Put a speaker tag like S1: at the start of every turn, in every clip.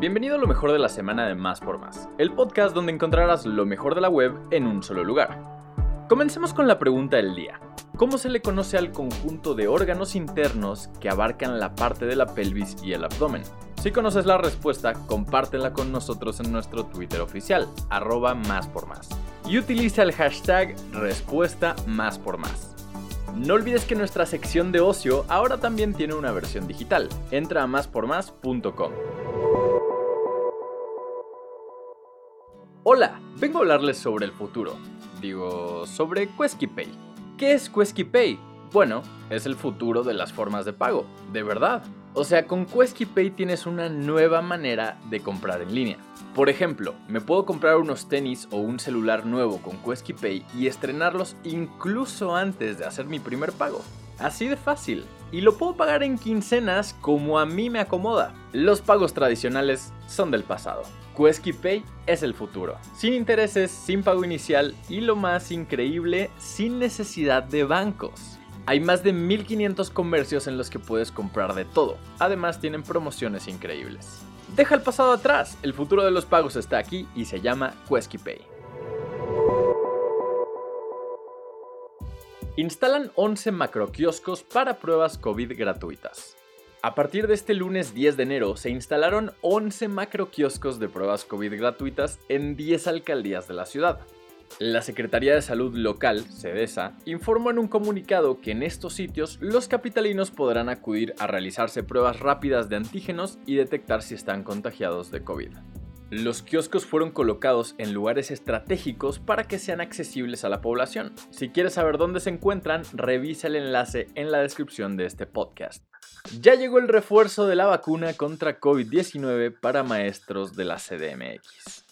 S1: Bienvenido a lo mejor de la semana de Más por Más, el podcast donde encontrarás lo mejor de la web en un solo lugar. Comencemos con la pregunta del día. ¿Cómo se le conoce al conjunto de órganos internos que abarcan la parte de la pelvis y el abdomen? Si conoces la respuesta, compártela con nosotros en nuestro Twitter oficial, arroba más por más. Y utiliza el hashtag respuesta más por más. No olvides que nuestra sección de ocio ahora también tiene una versión digital. Entra a máspormás.com. Hola, vengo a hablarles sobre el futuro. Digo, sobre QuesquiPay. ¿Qué es QuesquiPay? Bueno, es el futuro de las formas de pago, de verdad. O sea, con QuesquiPay tienes una nueva manera de comprar en línea. Por ejemplo, me puedo comprar unos tenis o un celular nuevo con QuesquiPay y estrenarlos incluso antes de hacer mi primer pago. Así de fácil. Y lo puedo pagar en quincenas como a mí me acomoda. Los pagos tradicionales son del pasado. QuesquiPay es el futuro. Sin intereses, sin pago inicial y lo más increíble, sin necesidad de bancos. Hay más de 1500 comercios en los que puedes comprar de todo. Además tienen promociones increíbles. Deja el pasado atrás, el futuro de los pagos está aquí y se llama QuesquiPay. Instalan 11 macroquioscos para pruebas COVID gratuitas. A partir de este lunes 10 de enero se instalaron 11 macroquioscos de pruebas COVID gratuitas en 10 alcaldías de la ciudad. La Secretaría de Salud Local, SEDESA, informó en un comunicado que en estos sitios los capitalinos podrán acudir a realizarse pruebas rápidas de antígenos y detectar si están contagiados de COVID. Los kioscos fueron colocados en lugares estratégicos para que sean accesibles a la población. Si quieres saber dónde se encuentran, revisa el enlace en la descripción de este podcast. Ya llegó el refuerzo de la vacuna contra COVID-19 para maestros de la CDMX.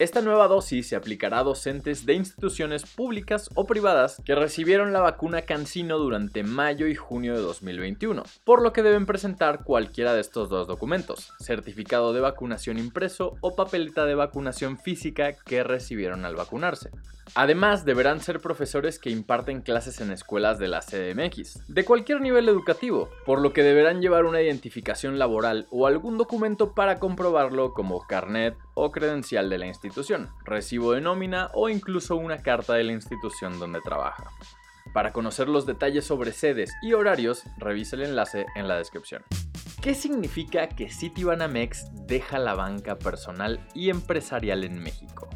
S1: Esta nueva dosis se aplicará a docentes de instituciones públicas o privadas que recibieron la vacuna Cancino durante mayo y junio de 2021, por lo que deben presentar cualquiera de estos dos documentos, certificado de vacunación impreso o papeleta de vacunación física que recibieron al vacunarse. Además, deberán ser profesores que imparten clases en escuelas de la CDMX, de cualquier nivel educativo, por lo que deberán llevar una identificación laboral o algún documento para comprobarlo como carnet o credencial de la institución, recibo de nómina o incluso una carta de la institución donde trabaja. Para conocer los detalles sobre sedes y horarios, revise el enlace en la descripción. ¿Qué significa que Citibanamex deja la banca personal y empresarial en México?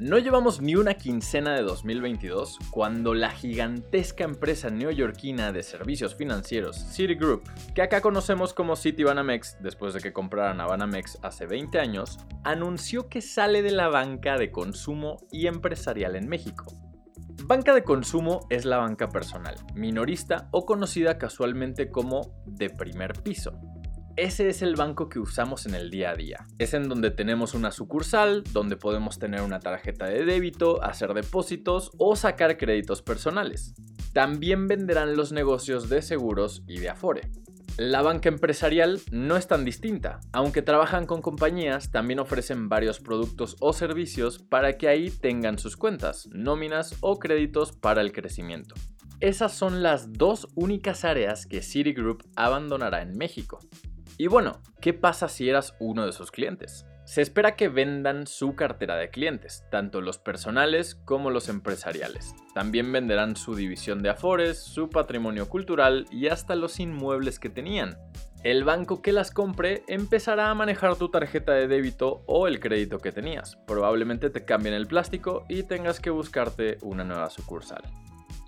S1: No llevamos ni una quincena de 2022 cuando la gigantesca empresa neoyorquina de servicios financieros Citigroup, que acá conocemos como Citibanamex después de que compraran a Banamex hace 20 años, anunció que sale de la banca de consumo y empresarial en México. Banca de consumo es la banca personal, minorista o conocida casualmente como de primer piso ese es el banco que usamos en el día a día. Es en donde tenemos una sucursal, donde podemos tener una tarjeta de débito, hacer depósitos o sacar créditos personales. También venderán los negocios de seguros y de Afore. La banca empresarial no es tan distinta. Aunque trabajan con compañías, también ofrecen varios productos o servicios para que ahí tengan sus cuentas, nóminas o créditos para el crecimiento. Esas son las dos únicas áreas que Citigroup abandonará en México. Y bueno, ¿qué pasa si eras uno de sus clientes? Se espera que vendan su cartera de clientes, tanto los personales como los empresariales. También venderán su división de afores, su patrimonio cultural y hasta los inmuebles que tenían. El banco que las compre empezará a manejar tu tarjeta de débito o el crédito que tenías. Probablemente te cambien el plástico y tengas que buscarte una nueva sucursal.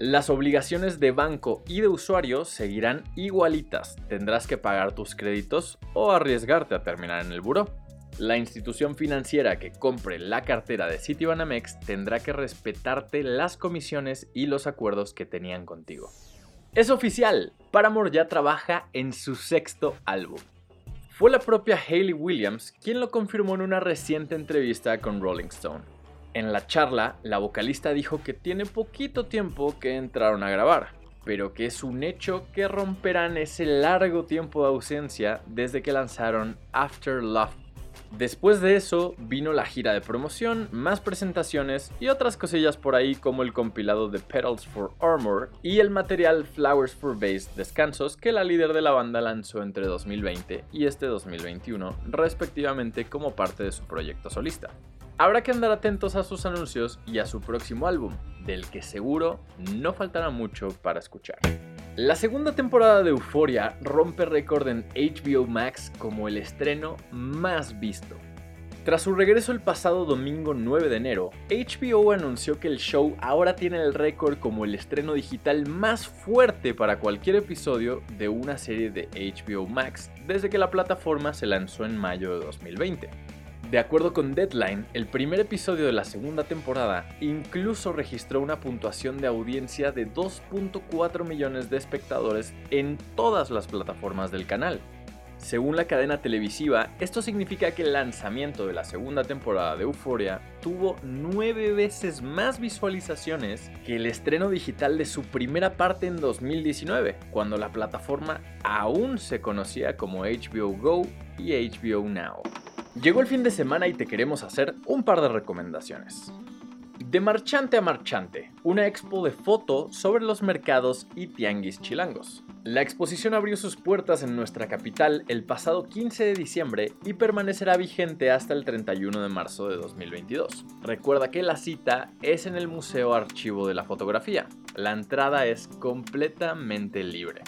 S1: Las obligaciones de banco y de usuario seguirán igualitas. Tendrás que pagar tus créditos o arriesgarte a terminar en el buró. La institución financiera que compre la cartera de Citibanamex tendrá que respetarte las comisiones y los acuerdos que tenían contigo. Es oficial, Paramore ya trabaja en su sexto álbum. Fue la propia Hayley Williams quien lo confirmó en una reciente entrevista con Rolling Stone. En la charla, la vocalista dijo que tiene poquito tiempo que entraron a grabar, pero que es un hecho que romperán ese largo tiempo de ausencia desde que lanzaron After Love Después de eso vino la gira de promoción, más presentaciones y otras cosillas por ahí como el compilado de Pedals for Armor y el material Flowers for Bass Descansos que la líder de la banda lanzó entre 2020 y este 2021 respectivamente como parte de su proyecto solista. Habrá que andar atentos a sus anuncios y a su próximo álbum, del que seguro no faltará mucho para escuchar. La segunda temporada de Euphoria rompe récord en HBO Max como el estreno más visto. Tras su regreso el pasado domingo 9 de enero, HBO anunció que el show ahora tiene el récord como el estreno digital más fuerte para cualquier episodio de una serie de HBO Max desde que la plataforma se lanzó en mayo de 2020. De acuerdo con Deadline, el primer episodio de la segunda temporada incluso registró una puntuación de audiencia de 2.4 millones de espectadores en todas las plataformas del canal. Según la cadena televisiva, esto significa que el lanzamiento de la segunda temporada de Euphoria tuvo nueve veces más visualizaciones que el estreno digital de su primera parte en 2019, cuando la plataforma aún se conocía como HBO Go y HBO Now. Llegó el fin de semana y te queremos hacer un par de recomendaciones. De Marchante a Marchante, una expo de foto sobre los mercados y tianguis chilangos. La exposición abrió sus puertas en nuestra capital el pasado 15 de diciembre y permanecerá vigente hasta el 31 de marzo de 2022. Recuerda que la cita es en el Museo Archivo de la Fotografía. La entrada es completamente libre.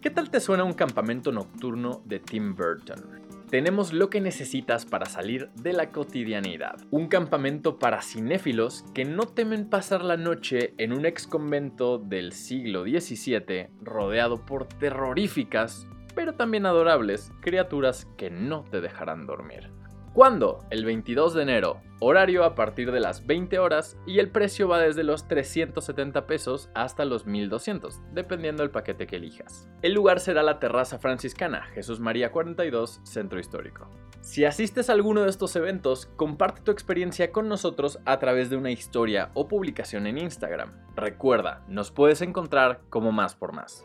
S1: ¿Qué tal te suena un campamento nocturno de Tim Burton? Tenemos lo que necesitas para salir de la cotidianidad. Un campamento para cinéfilos que no temen pasar la noche en un ex convento del siglo XVII rodeado por terroríficas, pero también adorables, criaturas que no te dejarán dormir. ¿Cuándo? El 22 de enero, horario a partir de las 20 horas y el precio va desde los 370 pesos hasta los 1200, dependiendo del paquete que elijas. El lugar será la Terraza Franciscana, Jesús María 42, Centro Histórico. Si asistes a alguno de estos eventos, comparte tu experiencia con nosotros a través de una historia o publicación en Instagram. Recuerda, nos puedes encontrar como más por más.